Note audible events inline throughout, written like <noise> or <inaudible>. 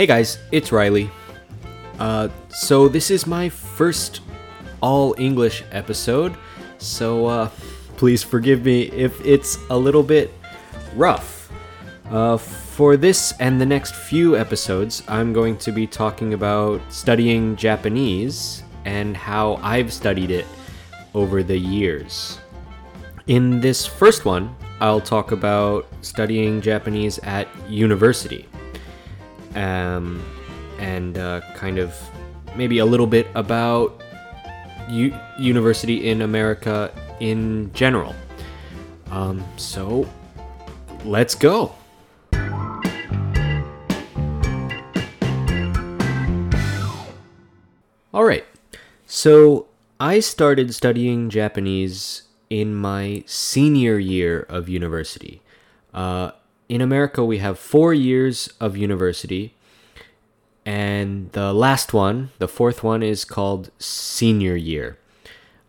Hey guys, it's Reilly. Uh, so this is my first all English episode, so uh, please forgive me if it's a little bit rough. Uh, for this and the next few episodes, I'm going to be talking about studying Japanese and how I've studied it over the years. In this first one, I'll talk about studying Japanese at university. Um, and uh, kind of maybe a little bit about u- university in America in general. Um, so, let's go. All right. So, I started studying Japanese in my senior year of university. Uh, in America, we have four years of university, and the last one, the fourth one, is called senior year.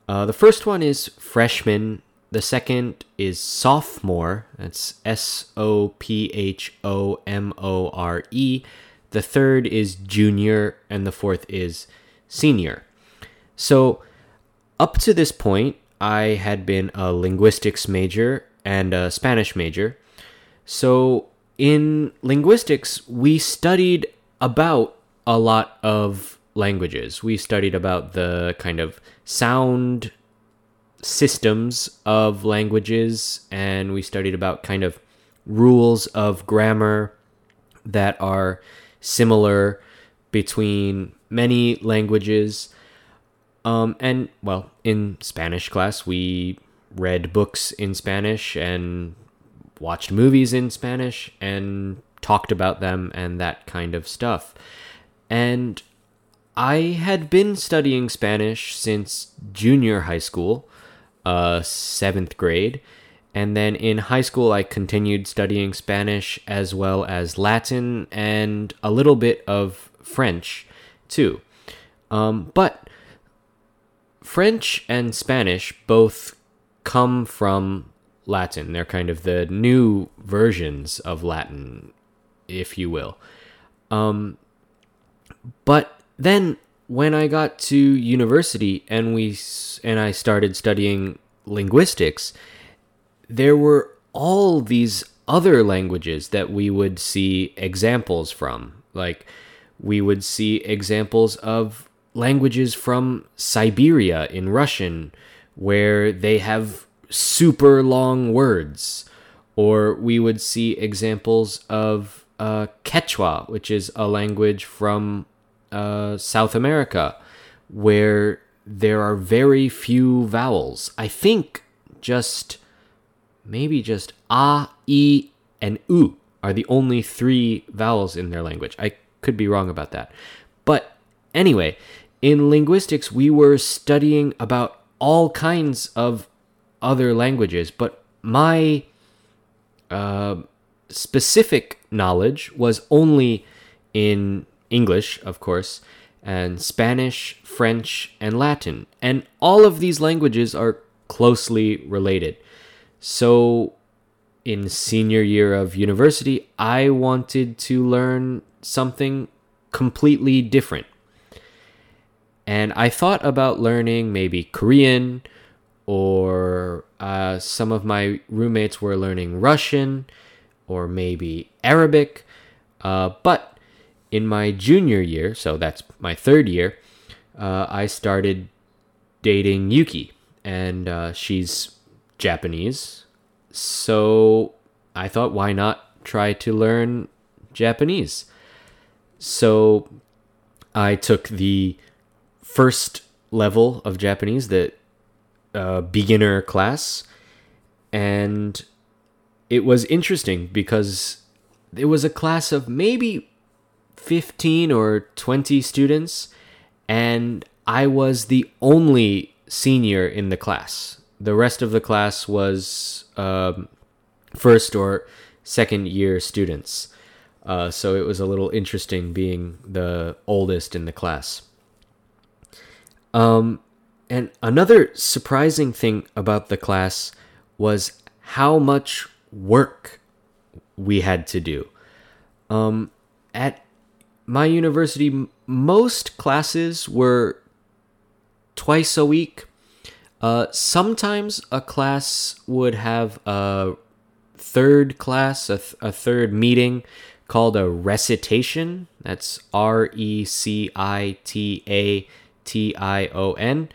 Uh, the first one is freshman. The second is sophomore. That's S O P H O M O R E. The third is junior, and the fourth is senior. So, up to this point, I had been a linguistics major and a Spanish major. So, in linguistics, we studied about a lot of languages. We studied about the kind of sound systems of languages, and we studied about kind of rules of grammar that are similar between many languages. Um, and well, in Spanish class, we read books in Spanish and watched movies in Spanish and talked about them and that kind of stuff. And I had been studying Spanish since junior high school, uh, seventh grade. And then in high school, I continued studying Spanish as well as Latin and a little bit of French too. Um, but French and Spanish both come from Latin. They're kind of the new versions of Latin, if you will. Um, but then when I got to university and we and I started studying linguistics, there were all these other languages that we would see examples from. Like we would see examples of languages from Siberia in Russian where they have super long words. Or we would see examples of uh, Quechua, which is a language from uh, South America, where there are very few vowels. I think just maybe just a, e, and u are the only three vowels in their language. I could be wrong about that. But anyway, in linguistics, we were studying about all kinds of other languages, but my uh, specific knowledge was only in English, of course, and Spanish, French, and Latin. And all of these languages are closely related. So, in senior year of university, I wanted to learn something completely different. And I thought about learning maybe Korean, or uh, some of my roommates were learning Russian, or maybe Arabic. Uh, but in my junior year, so that's my third year, uh, I started dating Yuki, and uh, she's Japanese. So I thought, why not try to learn Japanese? So I took the first level of Japanese, the uh, beginner class, and it was interesting because it was a class of maybe 15 or 20 students, and I was the only senior in the class. The rest of the class was um, first or second year students. Uh, so it was a little interesting being the oldest in the class. Um, and another surprising thing about the class was how much work we had to do. Um, at my university, m- most classes were twice a week. Uh, sometimes a class would have a third class, a, th- a third meeting called a recitation. That's R E C I T A T I O N.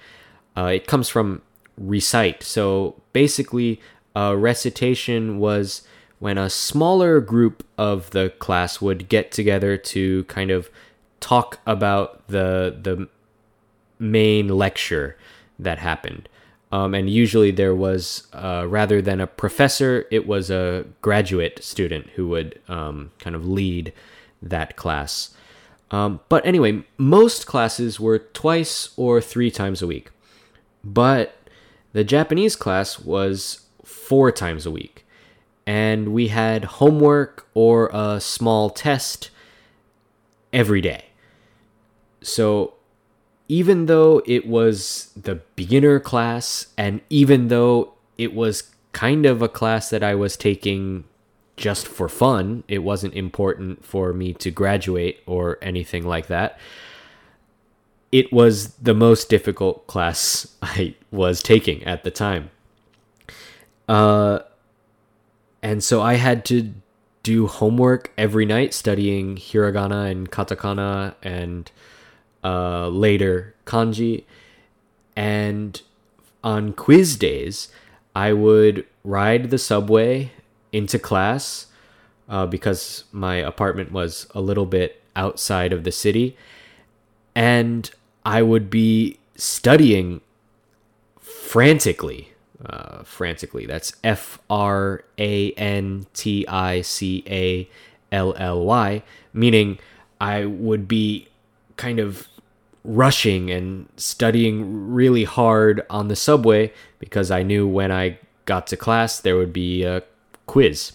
Uh, it comes from recite. So basically, a recitation was when a smaller group of the class would get together to kind of talk about the the main lecture that happened. Um, and usually there was, uh, rather than a professor, it was a graduate student who would um, kind of lead that class. Um, but anyway, most classes were twice or three times a week. But the Japanese class was four times a week. And we had homework or a small test every day. So even though it was the beginner class, and even though it was kind of a class that I was taking just for fun, it wasn't important for me to graduate or anything like that. It was the most difficult class <laughs> I was taking at the time. Uh, and so I had to do homework every night studying hiragana and katakana and uh, later kanji. And on quiz days, I would ride the subway into class uh, because my apartment was a little bit outside of the city. And I would be studying frantically. Uh, frantically. That's F R A N T I C A L L Y, meaning I would be kind of rushing and studying really hard on the subway because I knew when I got to class there would be a quiz.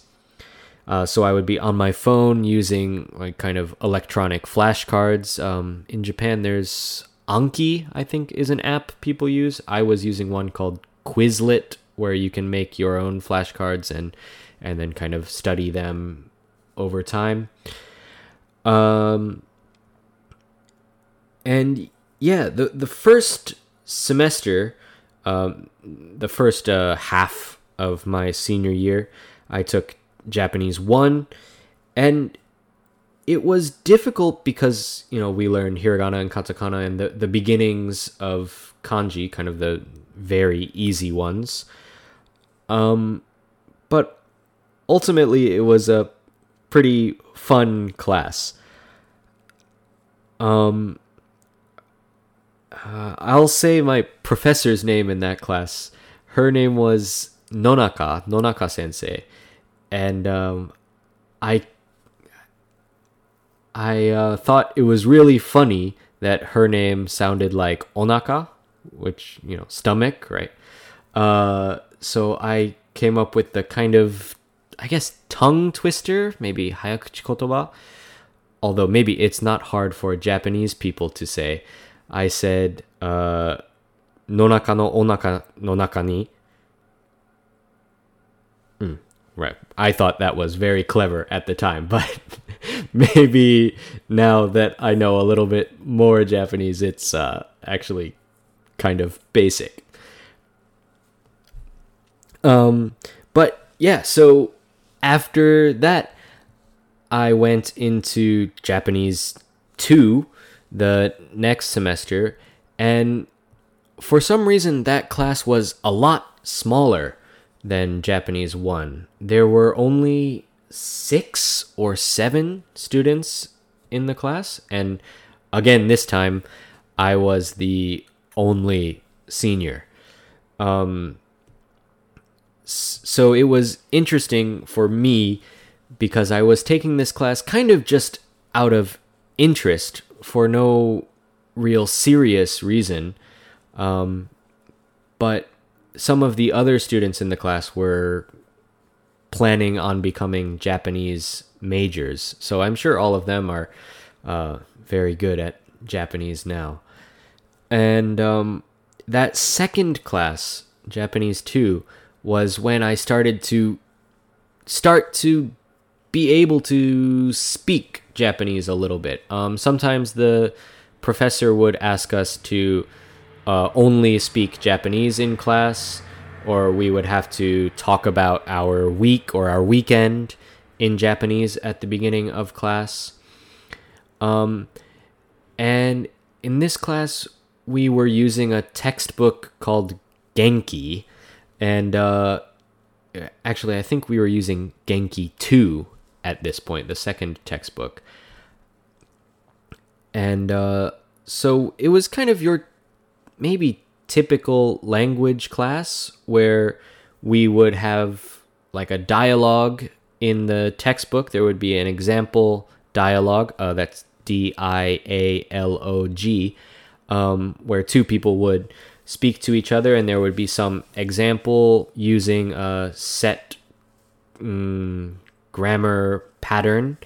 Uh, so I would be on my phone using like kind of electronic flashcards. Um, in Japan, there's Anki, I think, is an app people use. I was using one called Quizlet, where you can make your own flashcards and and then kind of study them over time. Um, and yeah, the the first semester, um, the first uh, half of my senior year, I took Japanese one, and it was difficult because you know we learned hiragana and katakana and the the beginnings of kanji, kind of the very easy ones. Um, but ultimately, it was a pretty fun class. Um, uh, I'll say my professor's name in that class. Her name was Nonaka, Nonaka Sensei, and um, I I uh, thought it was really funny that her name sounded like onaka, which you know stomach, right? Uh, so I came up with the kind of I guess tongue twister, maybe hayakuchi kotoba. Although maybe it's not hard for Japanese people to say. I said uh, nonaka no onaka no naka ni right. I thought that was very clever at the time, <laughs> but maybe now that I know a little bit more Japanese, it's uh, actually kind of basic. Um, but yeah, so after that, I went into Japanese 2 the next semester, and for some reason, that class was a lot smaller than Japanese 1. There were only six or seven students in the class, and again, this time I was the only senior. Um, so it was interesting for me because I was taking this class kind of just out of interest for no real serious reason. Um, but some of the other students in the class were planning on becoming Japanese majors. So I'm sure all of them are uh, very good at Japanese now. And um, that second class, Japanese 2, was when I started to start to be able to speak Japanese a little bit. Um, sometimes the professor would ask us to uh, only speak Japanese in class, or we would have to talk about our week or our weekend in Japanese at the beginning of class. Um, and in this class, we were using a textbook called Genki, and uh, actually, I think we were using Genki 2 at this point, the second textbook. And uh, so it was kind of your maybe typical language class where we would have like a dialogue in the textbook. There would be an example dialogue uh, that's D I A L O G, um, where two people would speak to each other, and there would be some example using a set um, grammar pattern,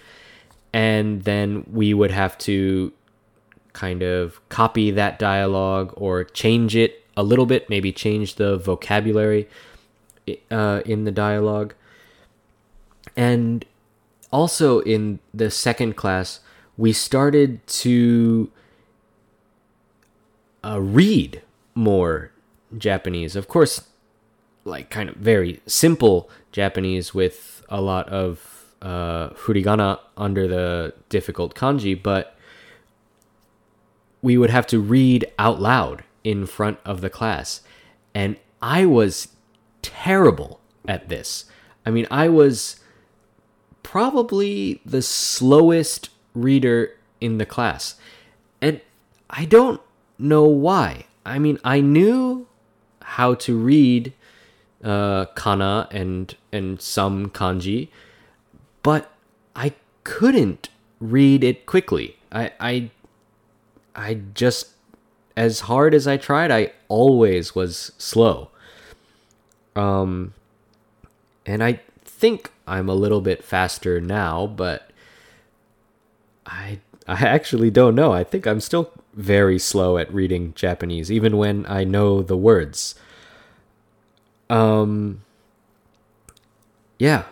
and then we would have to kind of copy that dialogue or change it a little bit, maybe change the vocabulary uh, in the dialogue. And also in the second class, we started to uh, read more Japanese. Of course, like kind of very simple Japanese with a lot of uh, furigana under the difficult kanji, but we would have to read out loud in front of the class. And I was terrible at this. I mean, I was probably the slowest reader in the class. And I don't know why. I mean, I knew how to read uh, kana and and some kanji, but I couldn't read it quickly. I I I just as hard as I tried, I always was slow. Um and I think I'm a little bit faster now, but I I actually don't know. I think I'm still very slow at reading Japanese even when I know the words. Um yeah.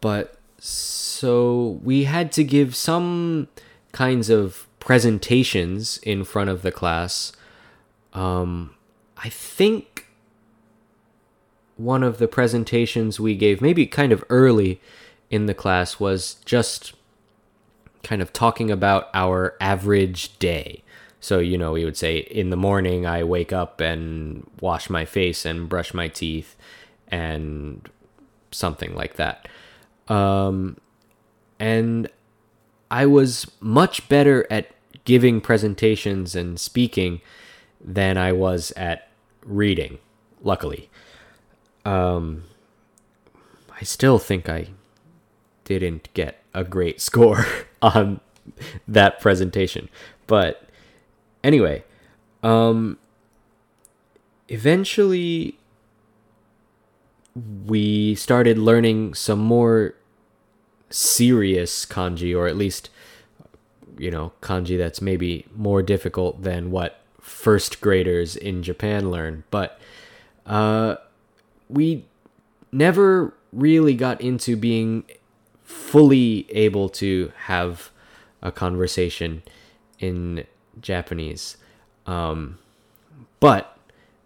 But so we had to give some kinds of presentations in front of the class. Um, I think one of the presentations we gave, maybe kind of early in the class, was just kind of talking about our average day. So, you know, we would say in the morning, I wake up and wash my face and brush my teeth and something like that. Um, and I was much better at giving presentations and speaking than I was at reading, luckily. Um, I still think I didn't get a great <laughs> score on that presentation. But anyway, um, eventually we started learning some more serious kanji, or at least, you know, kanji that's maybe more difficult than what first graders in Japan learn. But uh, we never really got into being fully able to have a conversation in Japanese. Um, but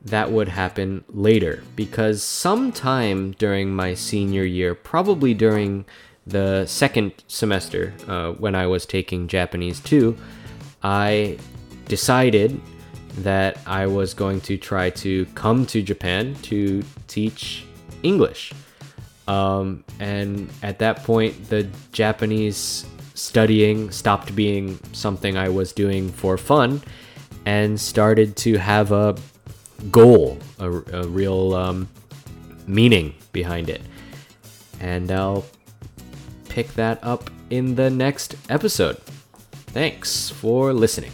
that would happen later because sometime during my senior year, probably during the second semester uh, when I was taking Japanese 2, I decided that I was going to try to come to Japan to teach English. Um, and at that point, the Japanese studying stopped being something I was doing for fun and started to have a goal, a, a real um, meaning behind it. And I'll pick that up in the next episode. Thanks for listening.